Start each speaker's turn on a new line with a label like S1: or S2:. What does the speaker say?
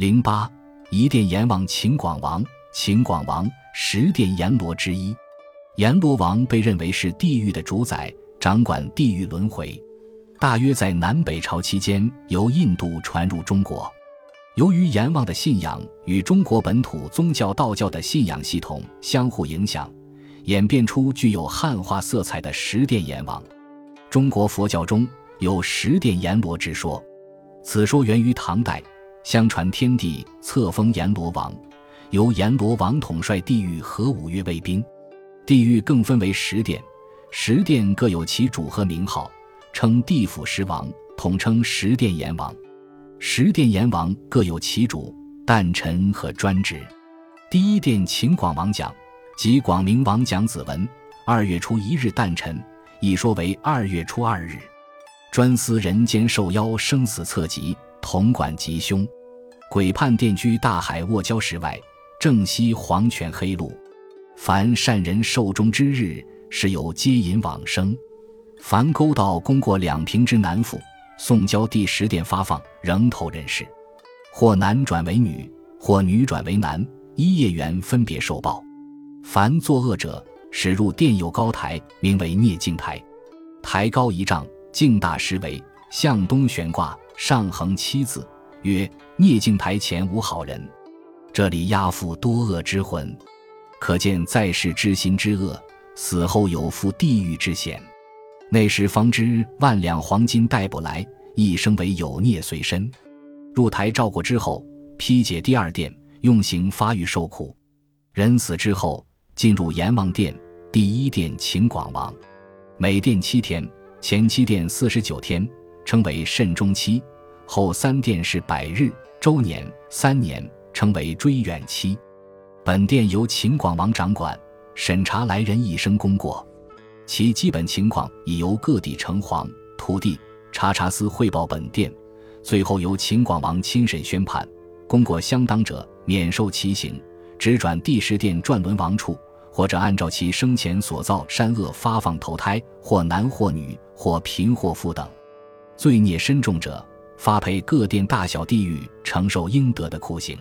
S1: 零八，一殿阎王秦广王，秦广王十殿阎罗之一。阎罗王被认为是地狱的主宰，掌管地狱轮回。大约在南北朝期间，由印度传入中国。由于阎王的信仰与中国本土宗教道教的信仰系统相互影响，演变出具有汉化色彩的十殿阎王。中国佛教中有十殿阎罗之说，此说源于唐代。相传天帝册封阎罗王，由阎罗王统帅地狱和五岳卫兵。地狱更分为十殿，十殿各有其主和名号，称地府十王，统称十殿阎王。十殿阎王各有其主、诞辰和专职。第一殿秦广王讲，即广明王蒋子文，二月初一日诞辰，一说为二月初二日，专司人间受妖生死册籍，统管吉凶。鬼判殿居大海卧礁石外，正西黄泉黑路。凡善人寿终之日，时有接引往生。凡勾道功过两平之男妇。送交第十殿发放，仍投人世，或男转为女，或女转为男，一业缘分别受报。凡作恶者，使入殿有高台，名为孽镜台，台高一丈，镜大十围，向东悬挂，上横七字，曰孽镜台前无好人。这里压覆多恶之魂，可见在世之心之恶，死后有负地狱之险。那时方知万两黄金带不来，一生为有孽随身。入台照过之后，批解第二殿，用刑发育受苦。人死之后，进入阎王殿。第一殿秦广王，每殿七天，前七殿四十九天，称为慎终期；后三殿是百日、周年、三年，称为追远期。本殿由秦广王掌管，审查来人一生功过。其基本情况已由各地城隍、土地、查查司汇报本殿，最后由秦广王亲审宣判，功过相当者免受其刑，直转第十殿转轮王处，或者按照其生前所造善恶发放投胎，或男或女，或贫或富等。罪孽深重者，发配各殿大小地狱，承受应得的酷刑。